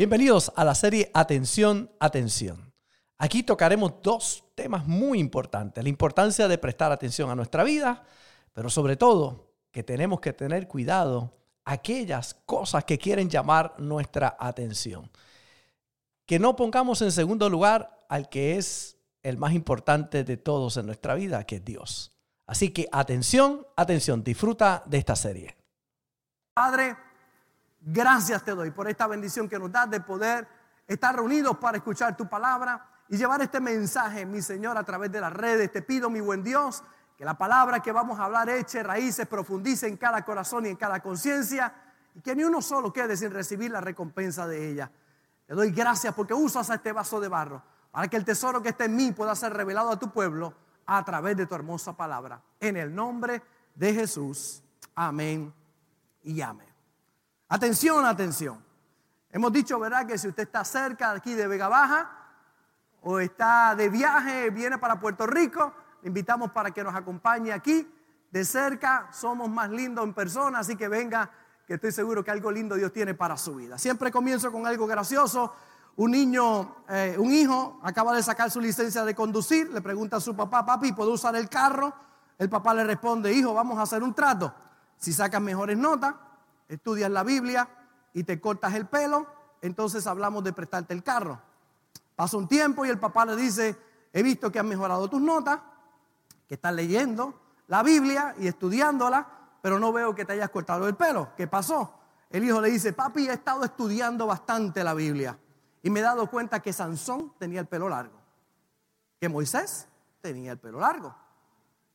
Bienvenidos a la serie Atención, Atención. Aquí tocaremos dos temas muy importantes. La importancia de prestar atención a nuestra vida, pero sobre todo que tenemos que tener cuidado aquellas cosas que quieren llamar nuestra atención. Que no pongamos en segundo lugar al que es el más importante de todos en nuestra vida, que es Dios. Así que atención, atención, disfruta de esta serie. Padre, Gracias te doy por esta bendición que nos das de poder estar reunidos para escuchar tu palabra y llevar este mensaje, mi Señor, a través de las redes. Te pido, mi buen Dios, que la palabra que vamos a hablar eche raíces, profundice en cada corazón y en cada conciencia y que ni uno solo quede sin recibir la recompensa de ella. Te doy gracias porque usas a este vaso de barro para que el tesoro que está en mí pueda ser revelado a tu pueblo a través de tu hermosa palabra. En el nombre de Jesús. Amén y amén. Atención, atención. Hemos dicho, ¿verdad?, que si usted está cerca aquí de Vega Baja o está de viaje, viene para Puerto Rico, le invitamos para que nos acompañe aquí de cerca. Somos más lindos en persona, así que venga, que estoy seguro que algo lindo Dios tiene para su vida. Siempre comienzo con algo gracioso. Un niño, eh, un hijo, acaba de sacar su licencia de conducir, le pregunta a su papá, papi, ¿puedo usar el carro? El papá le responde, hijo, vamos a hacer un trato. Si sacas mejores notas, estudias la Biblia y te cortas el pelo, entonces hablamos de prestarte el carro. Pasa un tiempo y el papá le dice, he visto que has mejorado tus notas, que estás leyendo la Biblia y estudiándola, pero no veo que te hayas cortado el pelo. ¿Qué pasó? El hijo le dice, papi, he estado estudiando bastante la Biblia y me he dado cuenta que Sansón tenía el pelo largo, que Moisés tenía el pelo largo,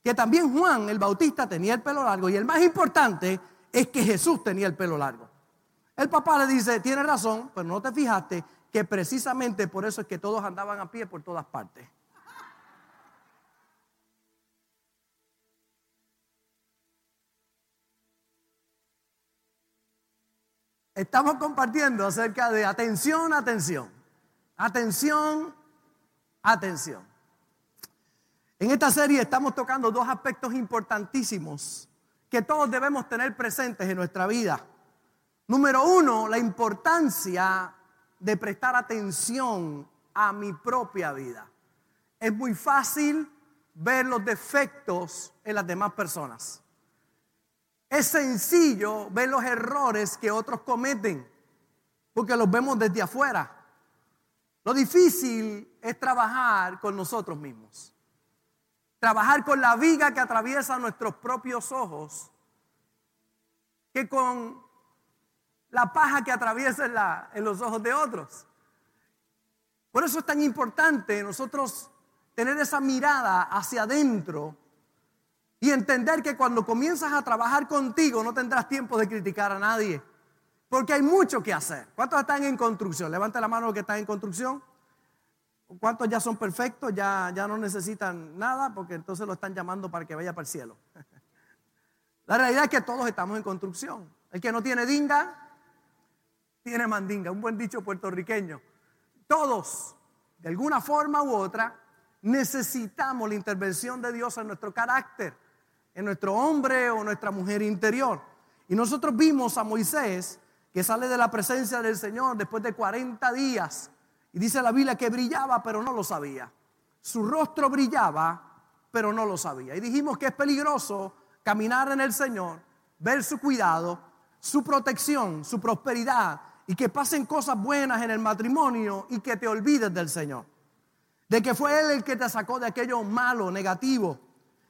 que también Juan el Bautista tenía el pelo largo y el más importante, es que Jesús tenía el pelo largo. El papá le dice, tiene razón, pero no te fijaste que precisamente por eso es que todos andaban a pie por todas partes. Estamos compartiendo acerca de atención, atención, atención, atención. En esta serie estamos tocando dos aspectos importantísimos que todos debemos tener presentes en nuestra vida. Número uno, la importancia de prestar atención a mi propia vida. Es muy fácil ver los defectos en las demás personas. Es sencillo ver los errores que otros cometen, porque los vemos desde afuera. Lo difícil es trabajar con nosotros mismos. Trabajar con la viga que atraviesa nuestros propios ojos, que con la paja que atraviesa en, los ojos de otros. Por eso es tan importante nosotros tener esa mirada hacia adentro y entender que cuando comienzas a trabajar contigo no tendrás tiempo de criticar a nadie. Porque hay mucho que hacer. ¿Cuántos están en construcción? Levante la mano los que están en construcción. ¿Cuántos ya son perfectos? Ya, ya no necesitan nada porque entonces lo están llamando para que vaya para el cielo. La realidad es que todos estamos en construcción. El que no tiene dinga, tiene mandinga. Un buen dicho puertorriqueño. Todos, de alguna forma u otra, necesitamos la intervención de Dios en nuestro carácter, en nuestro hombre o nuestra mujer interior. Y nosotros vimos a Moisés que sale de la presencia del Señor después de 40 días y dice la Biblia que brillaba, pero no lo sabía. Su rostro brillaba, pero no lo sabía. Y dijimos que es peligroso caminar en el Señor, ver su cuidado, su protección, su prosperidad y que pasen cosas buenas en el matrimonio y que te olvides del Señor. De que fue Él el que te sacó de aquello malo, negativo.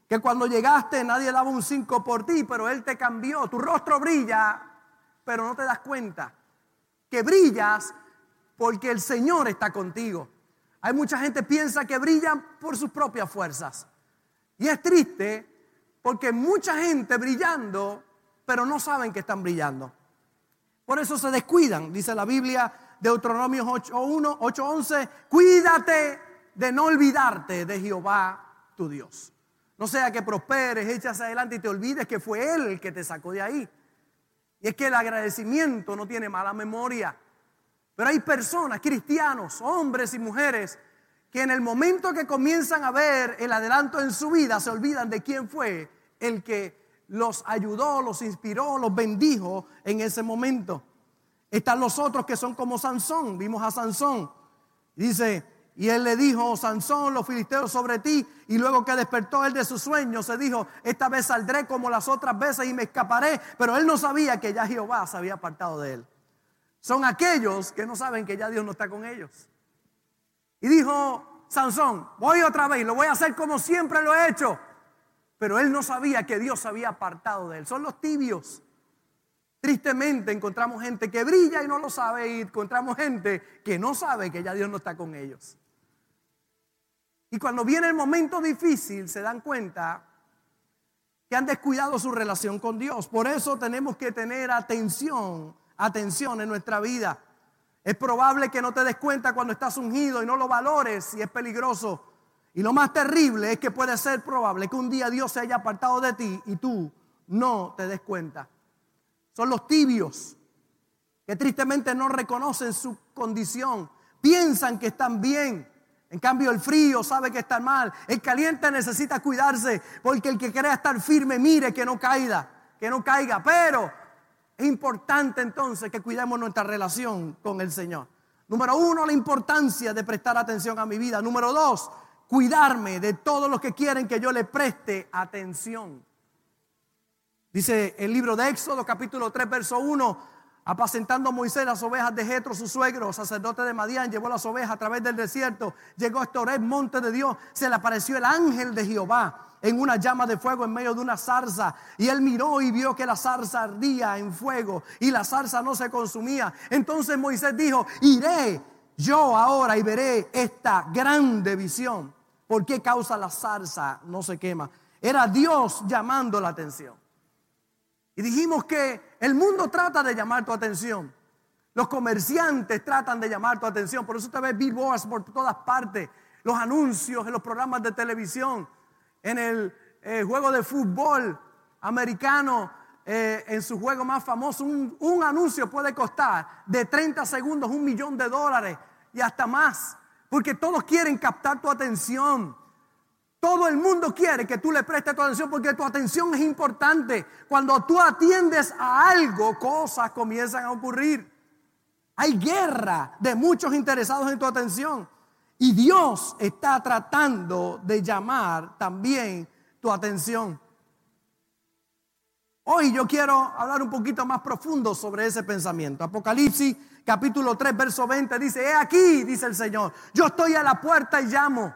Que cuando llegaste nadie daba un cinco por ti, pero Él te cambió. Tu rostro brilla, pero no te das cuenta. Que brillas porque el Señor está contigo. Hay mucha gente que piensa que brillan por sus propias fuerzas. Y es triste porque mucha gente brillando, pero no saben que están brillando. Por eso se descuidan, dice la Biblia, Deuteronomio 8.1, 8.11, cuídate de no olvidarte de Jehová tu Dios. No sea que prosperes, echas adelante y te olvides que fue Él el que te sacó de ahí. Y es que el agradecimiento no tiene mala memoria. Pero hay personas, cristianos, hombres y mujeres, que en el momento que comienzan a ver el adelanto en su vida, se olvidan de quién fue el que los ayudó, los inspiró, los bendijo en ese momento. Están los otros que son como Sansón. Vimos a Sansón. Dice, y él le dijo, Sansón, los filisteos sobre ti. Y luego que despertó él de su sueño, se dijo, esta vez saldré como las otras veces y me escaparé. Pero él no sabía que ya Jehová se había apartado de él. Son aquellos que no saben que ya Dios no está con ellos. Y dijo, Sansón, voy otra vez, lo voy a hacer como siempre lo he hecho. Pero él no sabía que Dios se había apartado de él. Son los tibios. Tristemente encontramos gente que brilla y no lo sabe y encontramos gente que no sabe que ya Dios no está con ellos. Y cuando viene el momento difícil se dan cuenta que han descuidado su relación con Dios. Por eso tenemos que tener atención, atención en nuestra vida. Es probable que no te des cuenta cuando estás ungido y no lo valores y es peligroso. Y lo más terrible es que puede ser probable que un día Dios se haya apartado de ti y tú no te des cuenta son los tibios, que tristemente no reconocen su condición, piensan que están bien. En cambio, el frío sabe que está mal. El caliente necesita cuidarse, porque el que crea estar firme, mire que no caiga, que no caiga. Pero es importante entonces que cuidemos nuestra relación con el Señor. Número uno, la importancia de prestar atención a mi vida. Número dos, cuidarme de todos los que quieren que yo le preste atención. Dice el libro de Éxodo, capítulo 3, verso 1. Apacentando Moisés las ovejas de Jetro, su suegro, sacerdote de Madián, llevó las ovejas a través del desierto. Llegó a Torres, monte de Dios. Se le apareció el ángel de Jehová en una llama de fuego en medio de una zarza. Y él miró y vio que la zarza ardía en fuego y la zarza no se consumía. Entonces Moisés dijo: Iré yo ahora y veré esta grande visión. ¿Por qué causa la zarza no se quema? Era Dios llamando la atención. Y dijimos que el mundo trata de llamar tu atención. Los comerciantes tratan de llamar tu atención. Por eso te ves billboards por todas partes. Los anuncios en los programas de televisión. En el eh, juego de fútbol americano. Eh, en su juego más famoso. Un, un anuncio puede costar de 30 segundos un millón de dólares. Y hasta más. Porque todos quieren captar tu atención. Todo el mundo quiere que tú le prestes tu atención porque tu atención es importante. Cuando tú atiendes a algo, cosas comienzan a ocurrir. Hay guerra de muchos interesados en tu atención. Y Dios está tratando de llamar también tu atención. Hoy yo quiero hablar un poquito más profundo sobre ese pensamiento. Apocalipsis capítulo 3, verso 20 dice, he aquí, dice el Señor, yo estoy a la puerta y llamo.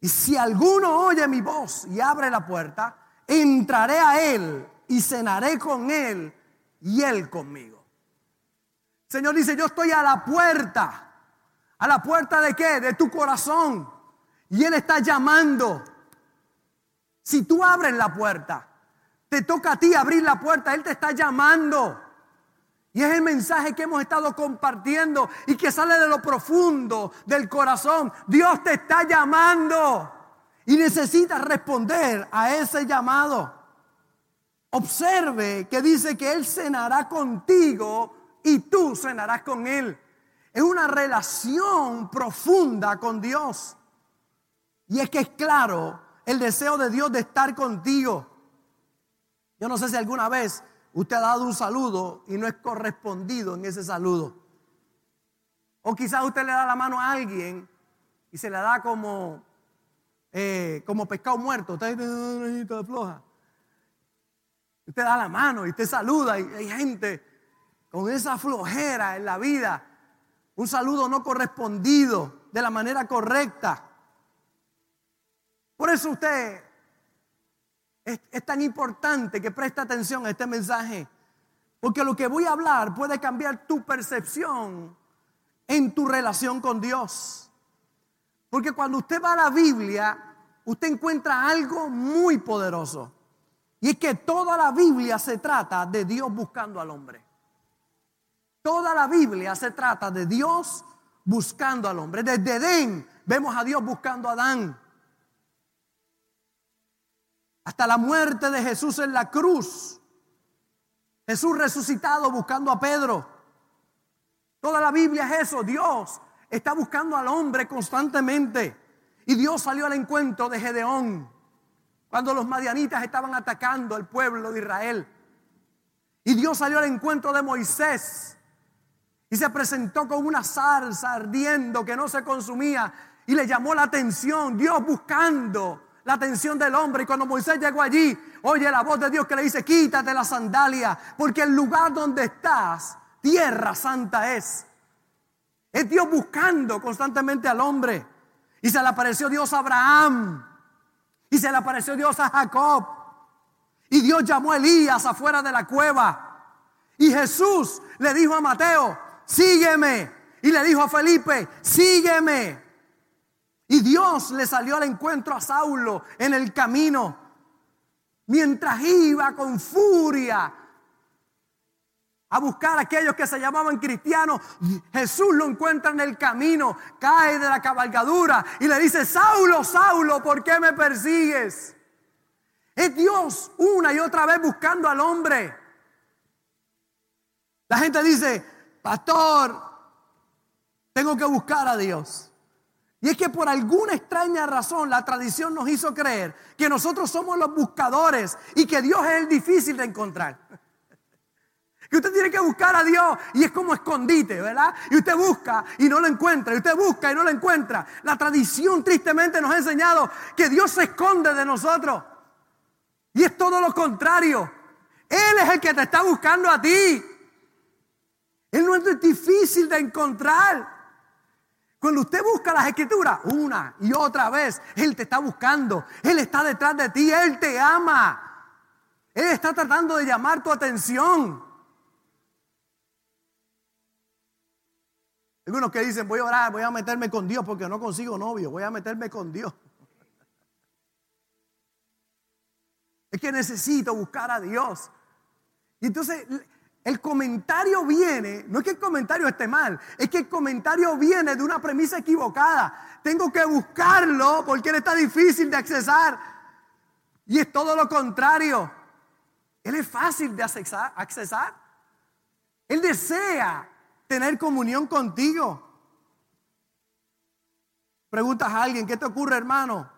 Y si alguno oye mi voz y abre la puerta, entraré a él y cenaré con él y él conmigo. Señor dice, yo estoy a la puerta. ¿A la puerta de qué? De tu corazón. Y Él está llamando. Si tú abres la puerta, te toca a ti abrir la puerta. Él te está llamando. Y es el mensaje que hemos estado compartiendo y que sale de lo profundo del corazón. Dios te está llamando y necesitas responder a ese llamado. Observe que dice que Él cenará contigo y tú cenarás con Él. Es una relación profunda con Dios. Y es que es claro el deseo de Dios de estar contigo. Yo no sé si alguna vez Usted ha dado un saludo y no es correspondido en ese saludo. O quizás usted le da la mano a alguien y se la da como, eh, como pescado muerto. Usted floja. Usted da la mano y usted saluda y hay gente con esa flojera en la vida. Un saludo no correspondido de la manera correcta. Por eso usted es, tan importante que preste atención a este mensaje. Porque lo que voy a hablar puede cambiar tu percepción en tu relación con Dios. Porque cuando usted va a la Biblia, usted encuentra algo muy poderoso. Y es que toda la Biblia se trata de Dios buscando al hombre. Toda la Biblia se trata de Dios buscando al hombre. Desde Edén vemos a Dios buscando a Adán. Hasta la muerte de Jesús en la cruz. Jesús resucitado buscando a Pedro. Toda la Biblia es eso. Dios está buscando al hombre constantemente. Y Dios salió al encuentro de Gedeón cuando los madianitas estaban atacando al pueblo de Israel. Y Dios salió al encuentro de Moisés Y se presentó con una salsa ardiendo que no se consumía y le llamó la atención, Dios buscando la atención del hombre. Y cuando Moisés llegó allí, oye la voz de Dios que le dice, quítate la sandalia, porque el lugar donde estás, tierra santa es. Es Dios buscando constantemente al hombre. Y se le apareció Dios a Abraham. Y se le apareció Dios a Jacob. Y Dios llamó a Elías afuera de la cueva. Y Jesús le dijo a Mateo, sígueme. Y le dijo a Felipe, sígueme. Y Dios le salió al encuentro a Saulo en el camino. Mientras iba con furia a buscar a aquellos que se llamaban cristianos, Jesús lo encuentra en el camino, cae de la cabalgadura y le dice, Saulo, Saulo, ¿por qué me persigues? Es Dios una y otra vez buscando al hombre. La gente dice, pastor, tengo que buscar a Dios. Y es que por alguna extraña razón la tradición nos hizo creer que nosotros somos los buscadores y que Dios es el difícil de encontrar. Que usted tiene que buscar a Dios y es como escondite, ¿verdad? Y usted busca y no lo encuentra, y usted busca y no lo encuentra. La tradición tristemente nos ha enseñado que Dios se esconde de nosotros. Y es todo lo contrario. Él es el que te está buscando a ti. Él no es difícil de encontrar. Cuando usted busca las escrituras una y otra vez, Él te está buscando. Él está detrás de ti. Él te ama. Él está tratando de llamar tu atención. Algunos que dicen, voy a orar, voy a meterme con Dios porque no consigo novio. Voy a meterme con Dios. Es que necesito buscar a Dios. Y entonces el comentario viene, no es que el comentario esté mal, es que el comentario viene de una premisa equivocada. Tengo que buscarlo porque él está difícil de accesar. Y es todo lo contrario. Él es fácil de accesar. Él desea tener comunión contigo. Preguntas a alguien, ¿qué te ocurre, hermano?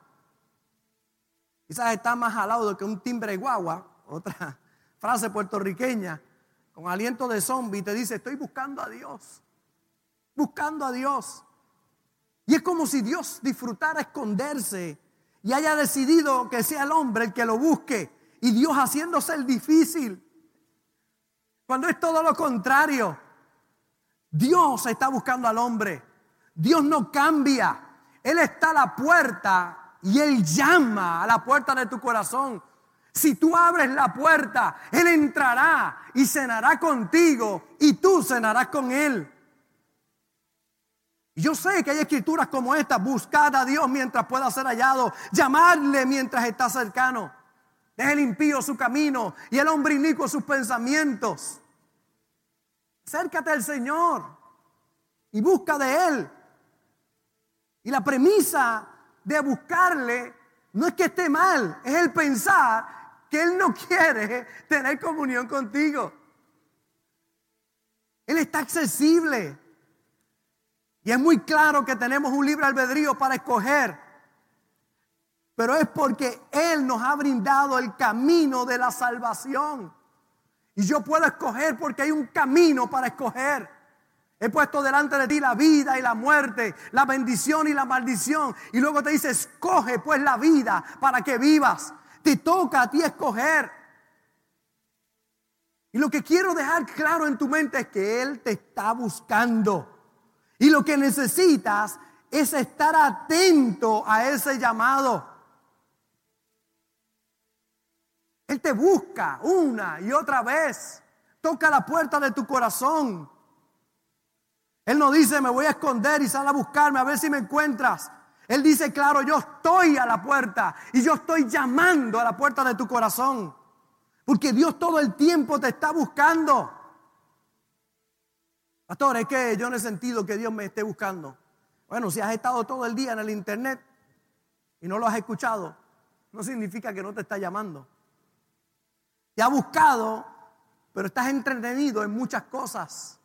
Quizás está más jalado que un timbre guagua, otra frase puertorriqueña con aliento de zombie, te dice, estoy buscando a Dios, buscando a Dios. Y es como si Dios disfrutara esconderse y haya decidido que sea el hombre el que lo busque y Dios haciéndose el difícil. Cuando es todo lo contrario, Dios está buscando al hombre. Dios no cambia. Él está a la puerta y Él llama a la puerta de tu corazón. Si tú abres la puerta, Él entrará y cenará contigo y tú cenarás con Él. Yo sé que hay escrituras como esta, buscad a Dios mientras pueda ser hallado, llamarle mientras está cercano. Deje el impío su camino y el hombre inicuo sus pensamientos. Acércate al Señor y busca de Él. Y la premisa de buscarle no es que esté mal, es el pensar que Él no quiere tener comunión contigo. Él está accesible. Y es muy claro que tenemos un libre albedrío para escoger. Pero es porque Él nos ha brindado el camino de la salvación. Y yo puedo escoger porque hay un camino para escoger. He puesto delante de ti la vida y la muerte, la bendición y la maldición. Y luego te dice, escoge pues la vida para que vivas. Te toca a ti escoger. Y lo que quiero dejar claro en tu mente es que Él te está buscando. Y lo que necesitas es estar atento a ese llamado. Él te busca una y otra vez. Toca la puerta de tu corazón. Él no dice, me voy a esconder y sal a buscarme a ver si me encuentras. Él dice, claro, yo estoy a la puerta y yo estoy llamando a la puerta de tu corazón. Porque Dios todo el tiempo te está buscando. Pastor, es que yo no he sentido que Dios me esté buscando. Bueno, si has estado todo el día en el internet y no lo has escuchado, no significa que no te está llamando. Te ha buscado, pero estás entretenido en muchas cosas.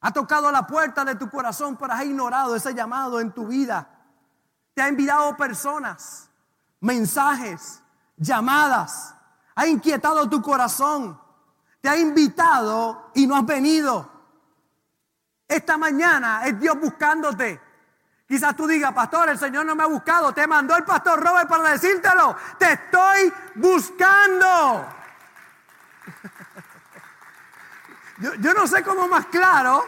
Ha tocado la puerta de tu corazón, pero has ignorado ese llamado en tu vida. Te ha enviado personas, mensajes, llamadas. Ha inquietado tu corazón. Te ha invitado y no has venido. Esta mañana es Dios buscándote. Quizás tú digas, pastor, el Señor no me ha buscado. Te mandó el pastor Robert para decírtelo. Te estoy buscando. Yo, yo, no sé cómo más claro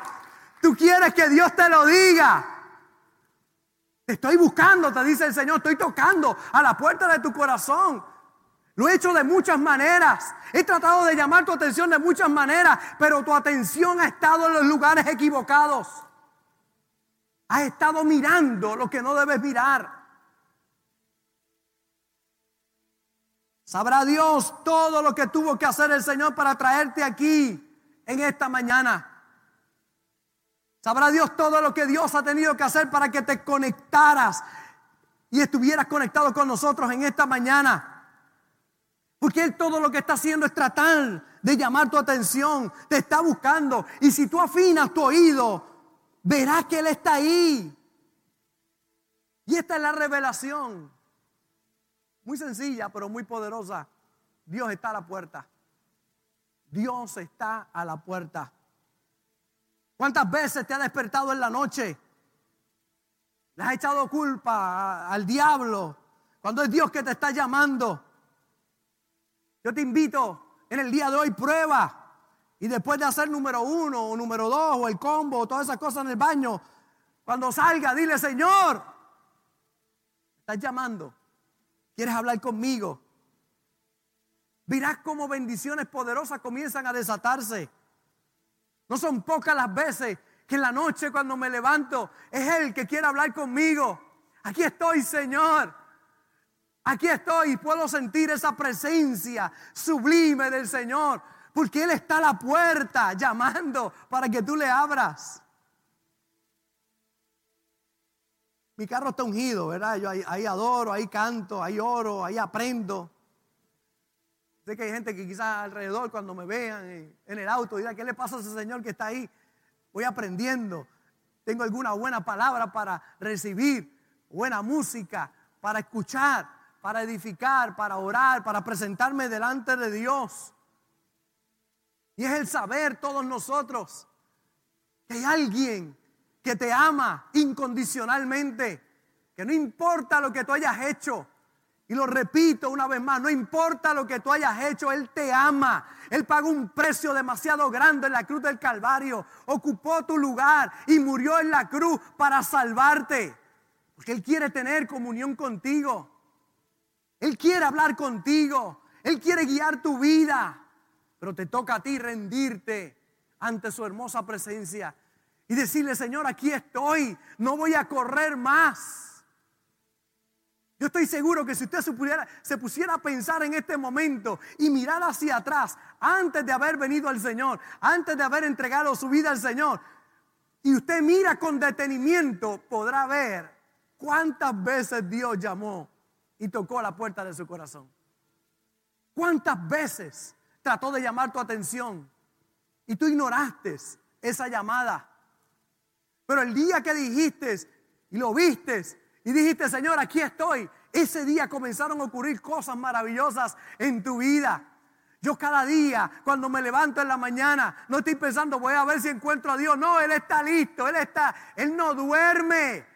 tú quieres que Dios te lo diga. Estoy buscando, te dice el Señor. Estoy tocando a la puerta de tu corazón. Lo he hecho de muchas maneras. He tratado de llamar tu atención de muchas maneras, pero tu atención ha estado en los lugares equivocados. Has estado mirando lo que no debes mirar. Sabrá Dios todo lo que tuvo que hacer el Señor para traerte aquí en esta mañana. Sabrá Dios todo lo que Dios ha tenido que hacer para que te conectaras y estuvieras conectado con nosotros en esta mañana. Porque Él todo lo que está haciendo es tratar de llamar tu atención, te está buscando. Y si tú afinas tu oído, verás que Él está ahí. Y esta es la revelación. Muy sencilla, pero muy poderosa. Dios está a la puerta. Dios está a la puerta. ¿Cuántas veces te ha despertado en la noche? Le has echado culpa al diablo cuando es Dios que te está llamando. Yo te invito en el día de hoy, prueba. Y después de hacer número uno o número dos o el combo o todas esas cosas en el baño, cuando salga, dile, Señor, estás llamando. ¿Quieres hablar conmigo? Verás cómo bendiciones poderosas comienzan a desatarse. No son pocas las veces que en la noche cuando me levanto es Él que quiere hablar conmigo. Aquí estoy, Señor. Aquí estoy y puedo sentir esa presencia sublime del Señor. Porque Él está a la puerta llamando para que tú le abras. Mi carro está ungido, ¿verdad? Yo ahí, adoro, ahí canto, ahí oro, ahí aprendo. Sé que hay gente que quizás alrededor cuando me vean en, el auto dirá, ¿qué le pasa a ese señor que está ahí? Voy aprendiendo. Tengo alguna buena palabra para recibir, buena música para escuchar para edificar, para orar, para presentarme delante de Dios. Y es el saber todos nosotros que hay alguien que te ama incondicionalmente, que no importa lo que tú hayas hecho. Y lo repito una vez más, no importa lo que tú hayas hecho, Él te ama. Él pagó un precio demasiado grande en la cruz del Calvario, ocupó tu lugar y murió en la cruz para salvarte. Porque Él quiere tener comunión contigo. Él quiere hablar contigo. Él quiere guiar tu vida. Pero te toca a ti rendirte ante su hermosa presencia y decirle, Señor, aquí estoy. No voy a correr más. Yo estoy seguro que si usted se, pusiera a pensar en este momento y mirar hacia atrás, antes de haber venido al Señor, antes de haber entregado su vida al Señor, y usted mira con detenimiento, podrá ver cuántas veces Dios llamó y tocó la puerta de su corazón. ¿Cuántas veces trató de llamar tu atención y tú ignoraste esa llamada? Pero el día que dijiste y lo viste y dijiste, Señor, aquí estoy, ese día comenzaron a ocurrir cosas maravillosas en tu vida. Yo cada día, cuando me levanto en la mañana, no estoy pensando, voy a ver si encuentro a Dios. No, Él está listo, Él está, Él no duerme.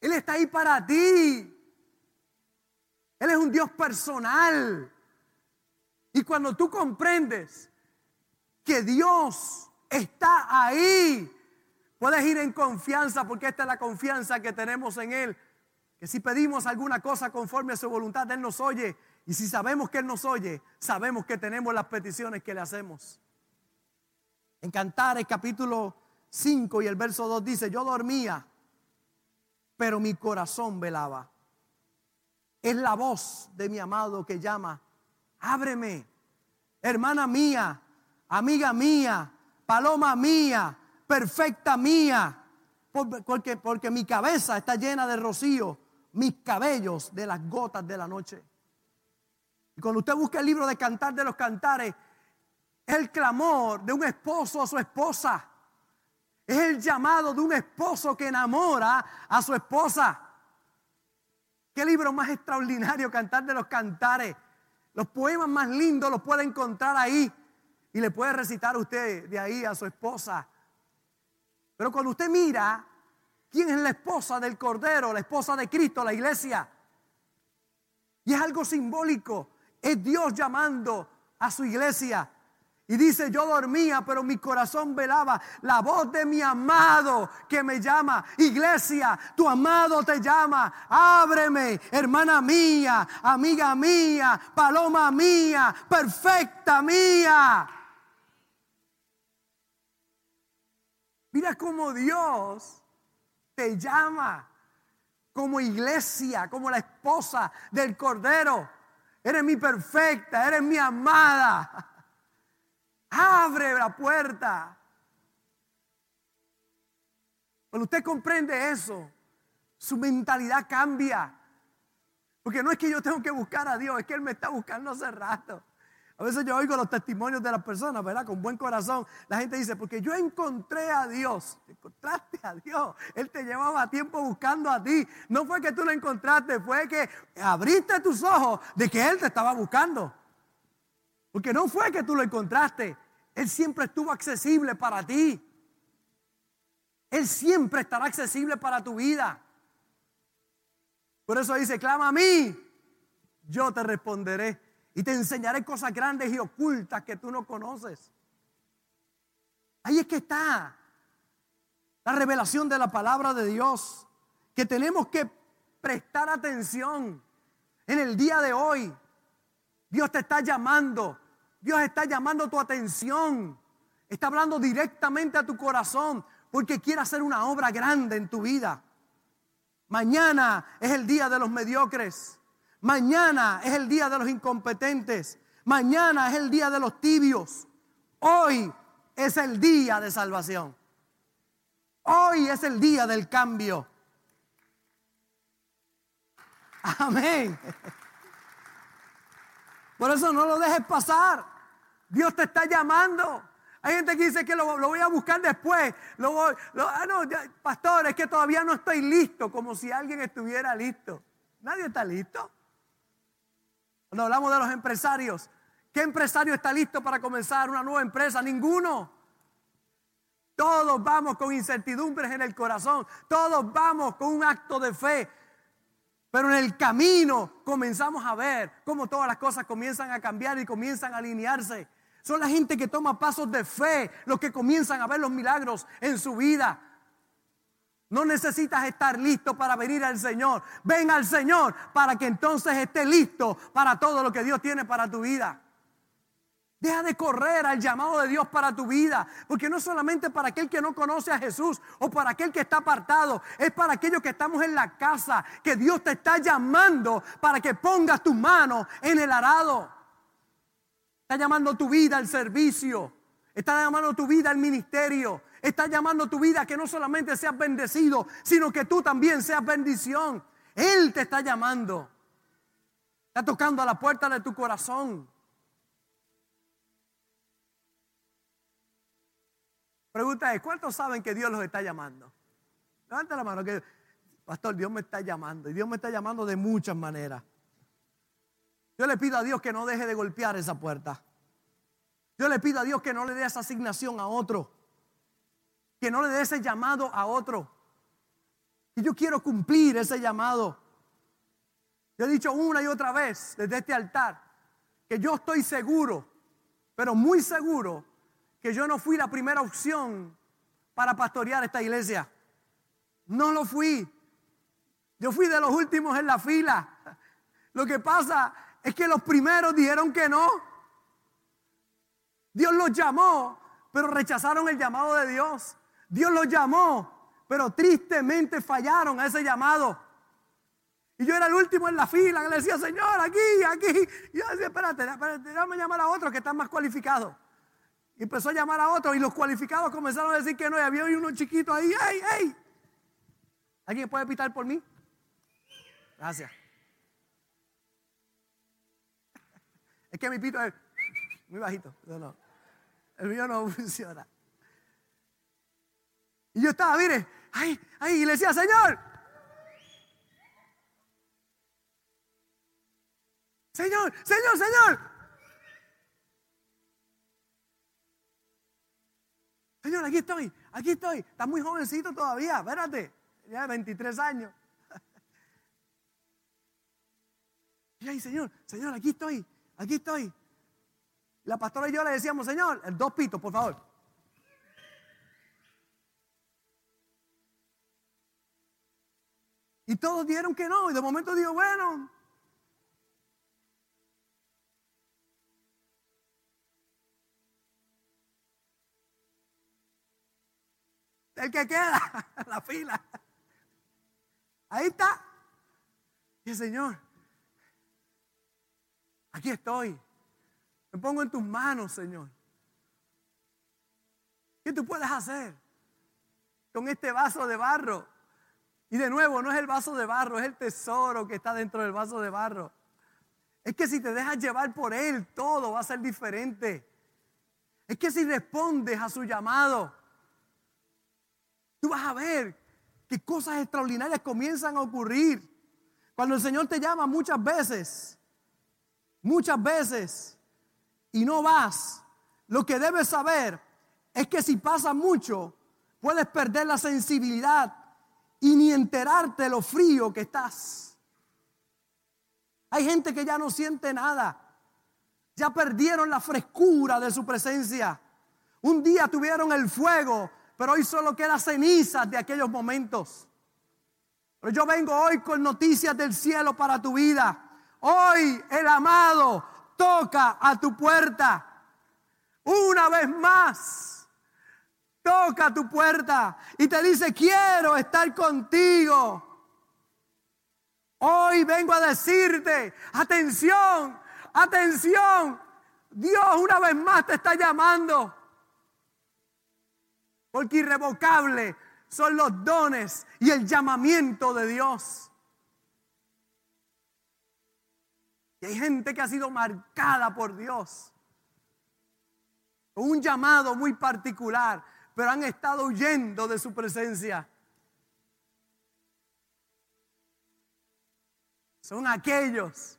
Él está ahí para ti. Él es un Dios personal. Y cuando tú comprendes que Dios está ahí, puedes ir en confianza porque esta es la confianza que tenemos en Él. Que si pedimos alguna cosa conforme a su voluntad, Él nos oye. Y si sabemos que Él nos oye, sabemos que tenemos las peticiones que le hacemos. En Cantares capítulo 5 y el verso 2 dice, yo dormía pero mi corazón velaba. Es la voz de mi amado que llama, ábreme, hermana mía, amiga mía, paloma mía, perfecta mía, porque, porque mi cabeza está llena de rocío, mis cabellos de las gotas de la noche. Y cuando usted busca el libro de Cantar de los Cantares, el clamor de un esposo a su esposa. Es el llamado de un esposo que enamora a su esposa. Qué libro más extraordinario, Cantar de los Cantares. Los poemas más lindos los puede encontrar ahí. y le puede recitar usted de ahí a su esposa. Pero cuando usted mira quién es la esposa del Cordero, la esposa de Cristo, la iglesia, y es algo simbólico, es Dios llamando a su iglesia. Y dice, yo dormía, pero mi corazón velaba la voz de mi amado que me llama. Iglesia, tu amado te llama. Ábreme, hermana mía, amiga mía, paloma mía, perfecta mía. Mira cómo Dios te llama como iglesia, como la esposa del Cordero. Eres mi perfecta, eres mi amada. Abre la puerta. Cuando usted comprende eso, su mentalidad cambia. Porque no es que yo tengo que buscar a Dios, es que Él me está buscando hace rato. A veces yo oigo los testimonios de las personas, ¿verdad? Con buen corazón. La gente dice, porque yo encontré a Dios. Encontraste a Dios. Él te llevaba tiempo buscando a ti. No fue que tú lo encontraste, fue que abriste tus ojos de que Él te estaba buscando. Porque no fue que tú lo encontraste. Él siempre estuvo accesible para ti. Él siempre estará accesible para tu vida. Por eso dice, clama a mí, yo te responderé y te enseñaré cosas grandes y ocultas que tú no conoces. Ahí es que está la revelación de la palabra de Dios, que tenemos que prestar atención en el día de hoy. Dios te está llamando Dios está llamando tu atención. Está hablando directamente a tu corazón porque quiere hacer una obra grande en tu vida. Mañana es el día de los mediocres. Mañana es el día de los incompetentes. Mañana es el día de los tibios. Hoy es el día de salvación. Hoy es el día del cambio. Amén. Por eso no lo dejes pasar. Dios te está llamando. Hay gente que dice que lo, voy a buscar después. Lo voy, ah, no, pastor, es que todavía no estoy listo, como si alguien estuviera listo. Nadie está listo. Cuando hablamos de los empresarios, ¿qué empresario está listo para comenzar una nueva empresa? Ninguno. Todos vamos con incertidumbres en el corazón. Todos vamos con un acto de fe. Pero en el camino comenzamos a ver cómo todas las cosas comienzan a cambiar y comienzan a alinearse. Son la gente que toma pasos de fe los que comienzan a ver los milagros en su vida. No necesitas estar listo para venir al Señor. Ven al Señor para que entonces esté listo para todo lo que Dios tiene para tu vida. Deja de correr al llamado de Dios para tu vida, porque no solamente para aquel que no conoce a Jesús o para aquel que está apartado, es para aquellos que estamos en la casa, que Dios te está llamando para que pongas tu mano en el arado. Está llamando tu vida al servicio, está llamando tu vida al ministerio, está llamando tu vida que no solamente seas bendecido, sino que tú también seas bendición. Él te está llamando, está tocando a la puerta de tu corazón. Pregunta es, ¿cuántos saben que Dios los está llamando? Levanta la mano que, pastor, Dios me está llamando. Y Dios me está llamando de muchas maneras. Yo le pido a Dios que no deje de golpear esa puerta. Yo le pido a Dios que no le dé esa asignación a otro. Que no le dé ese llamado a otro. Y yo quiero cumplir ese llamado. Yo he dicho una y otra vez desde este altar que yo estoy seguro, pero muy seguro que yo no fui la primera opción para pastorear esta iglesia. No lo fui. Yo fui de los últimos en la fila. Lo que pasa es que los primeros dijeron que no. Dios los llamó, pero rechazaron el llamado de Dios. Dios los llamó, pero tristemente fallaron a ese llamado. Y yo era el último en la fila, que le decía, Señor, aquí, aquí. Y yo decía, espérate, espérate, déjame llamar a otros que están más cualificados. Y empezó a llamar a otros y los cualificados comenzaron a decir que no. Y había uno chiquito ahí, ¡ey, ey! ¿Alguien puede pitar por mí? Gracias. Es que mi pito es muy bajito. No, no. El mío no funciona. Y yo estaba, mire, ay, ay, y le decía, Señor, Señor, Señor, Señor. Señor, aquí estoy, aquí estoy. Estás muy jovencito todavía, espérate. Ya 23 años. Y ahí, Señor, Señor, aquí estoy, aquí estoy. La pastora y yo le decíamos, Señor, dos pitos, por favor. Y todos dieron que no. Y de momento digo, bueno. El que queda, la fila. Ahí está. Y el Señor, aquí estoy. Me pongo en tus manos, Señor. ¿Qué tú puedes hacer con este vaso de barro? Y de nuevo, no es el vaso de barro, es el tesoro que está dentro del vaso de barro. Es que si te dejas llevar por Él, todo va a ser diferente. Es que si respondes a su llamado, tú vas a ver que cosas extraordinarias comienzan a ocurrir. Cuando el Señor te llama muchas veces, muchas veces, y no vas, lo que debes saber es que si pasa mucho, puedes perder la sensibilidad y ni enterarte lo frío que estás. Hay gente que ya no siente nada. Ya perdieron la frescura de su presencia. Un día tuvieron el fuego, pero hoy solo queda cenizas de aquellos momentos. Pero yo vengo hoy con noticias del cielo para tu vida. Hoy el amado toca a tu puerta. Una vez más toca tu puerta y te dice, quiero estar contigo. Hoy vengo a decirte, atención, atención, Dios una vez más te está llamando. Porque irrevocable son los dones y el llamamiento de Dios. Y hay gente que ha sido marcada por Dios. un llamado muy particular pero han estado huyendo de su presencia. Son aquellos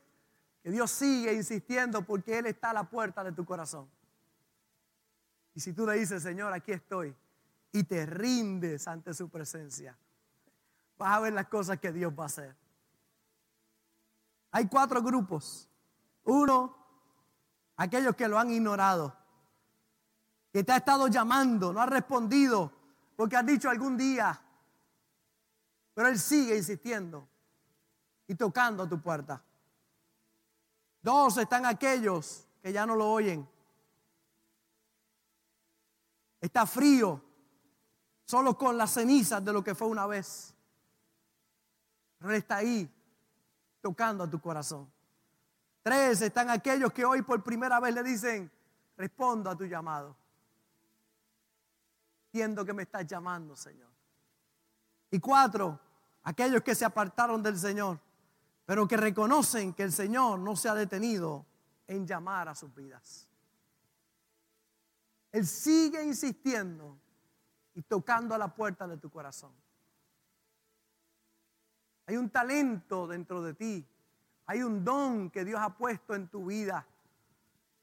que Dios sigue insistiendo porque Él está a la puerta de tu corazón. Y si tú le dices, Señor, aquí estoy, y te rindes ante su presencia, vas a ver las cosas que Dios va a hacer. Hay cuatro grupos. Uno, aquellos que lo han ignorado que te ha estado llamando, no ha respondido, porque has dicho algún día, pero Él sigue insistiendo y tocando a tu puerta. Dos están aquellos que ya no lo oyen. Está frío, solo con las cenizas de lo que fue una vez. Pero está ahí, tocando a tu corazón. Tres están aquellos que hoy por primera vez le dicen, respondo a tu llamado. Entiendo que me estás llamando, Señor. Y cuatro, aquellos que se apartaron del Señor, pero que reconocen que el Señor no se ha detenido en llamar a sus vidas. Él sigue insistiendo y tocando a la puerta de tu corazón. Hay un talento dentro de ti. Hay un don que Dios ha puesto en tu vida.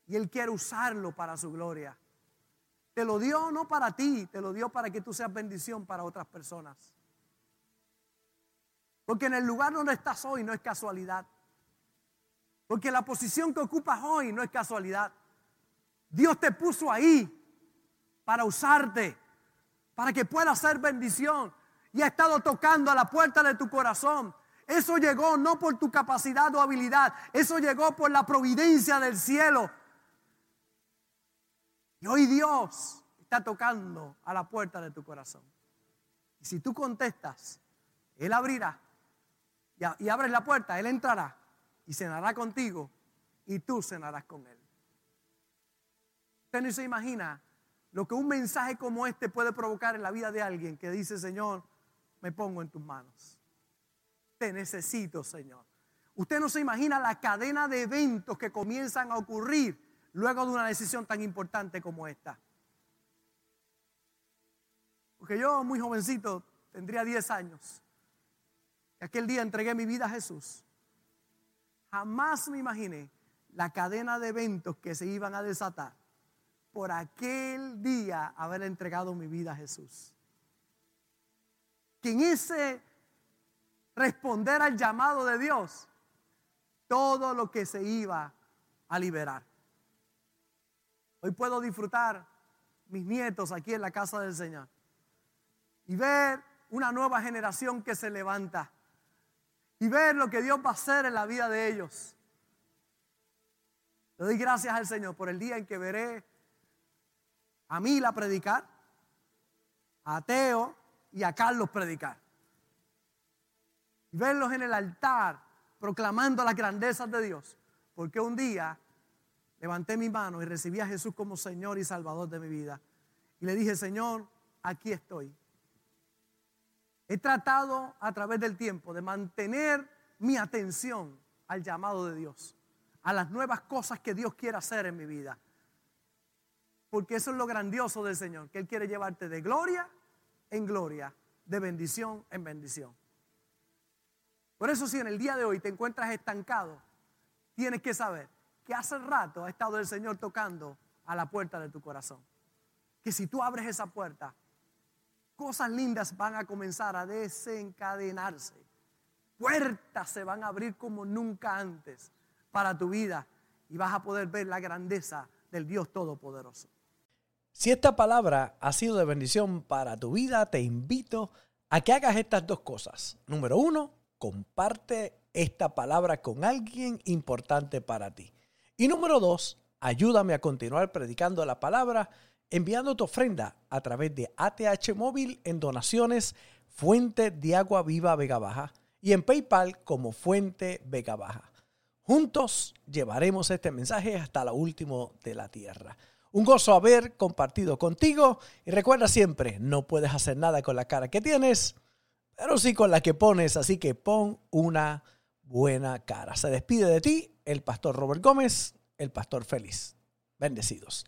Y Él quiere usarlo para su gloria. Te lo dio no para ti, te lo dio para que tú seas bendición para otras personas. Porque en el lugar donde estás hoy no es casualidad. Porque la posición que ocupas hoy no es casualidad. Dios te puso ahí para usarte, para que puedas ser bendición. Y ha estado tocando a la puerta de tu corazón. Eso llegó no por tu capacidad o habilidad, eso llegó por la providencia del cielo y hoy Dios está tocando a la puerta de tu corazón. Y si tú contestas, Él abrirá y, abres la puerta, Él entrará y cenará contigo y tú cenarás con Él. Usted no se imagina lo que un mensaje como este puede provocar en la vida de alguien que dice, Señor, me pongo en tus manos. Te necesito, Señor. Usted no se imagina la cadena de eventos que comienzan a ocurrir luego de una decisión tan importante como esta. Porque yo, muy jovencito, tendría 10 años. Y aquel día entregué mi vida a Jesús. Jamás me imaginé la cadena de eventos que se iban a desatar por aquel día haber entregado mi vida a Jesús. Que en ese responder al llamado de Dios, todo lo que se iba a liberar. Hoy puedo disfrutar mis nietos aquí en la casa del Señor y ver una nueva generación que se levanta y ver lo que Dios va a hacer en la vida de ellos. Le doy gracias al Señor por el día en que veré a Mila predicar, a Teo y a Carlos predicar. Y verlos en el altar proclamando las grandezas de Dios. Porque un día levanté mi mano y recibí a Jesús como Señor y Salvador de mi vida. Y le dije, Señor, aquí estoy. He tratado a través del tiempo de mantener mi atención al llamado de Dios, a las nuevas cosas que Dios quiere hacer en mi vida. Porque eso es lo grandioso del Señor, que Él quiere llevarte de gloria en gloria, de bendición en bendición. Por eso si en el día de hoy te encuentras estancado, tienes que saber que hace rato ha estado el Señor tocando a la puerta de tu corazón. Que si tú abres esa puerta, cosas lindas van a comenzar a desencadenarse. Puertas se van a abrir como nunca antes para tu vida y vas a poder ver la grandeza del Dios Todopoderoso. Si esta palabra ha sido de bendición para tu vida, te invito a que hagas estas dos cosas. Número uno, comparte esta palabra con alguien importante para ti. Y número dos, ayúdame a continuar predicando la palabra enviando tu ofrenda a través de ATH Móvil en donaciones Fuente de Agua Viva Vega Baja y en PayPal como Fuente Vega Baja. Juntos llevaremos este mensaje hasta lo último de la tierra. Un gozo haber compartido contigo y recuerda siempre, no puedes hacer nada con la cara que tienes, pero sí con la que pones, así que pon una buena cara. Se despide de ti el pastor Robert Gómez, el pastor feliz. Bendecidos.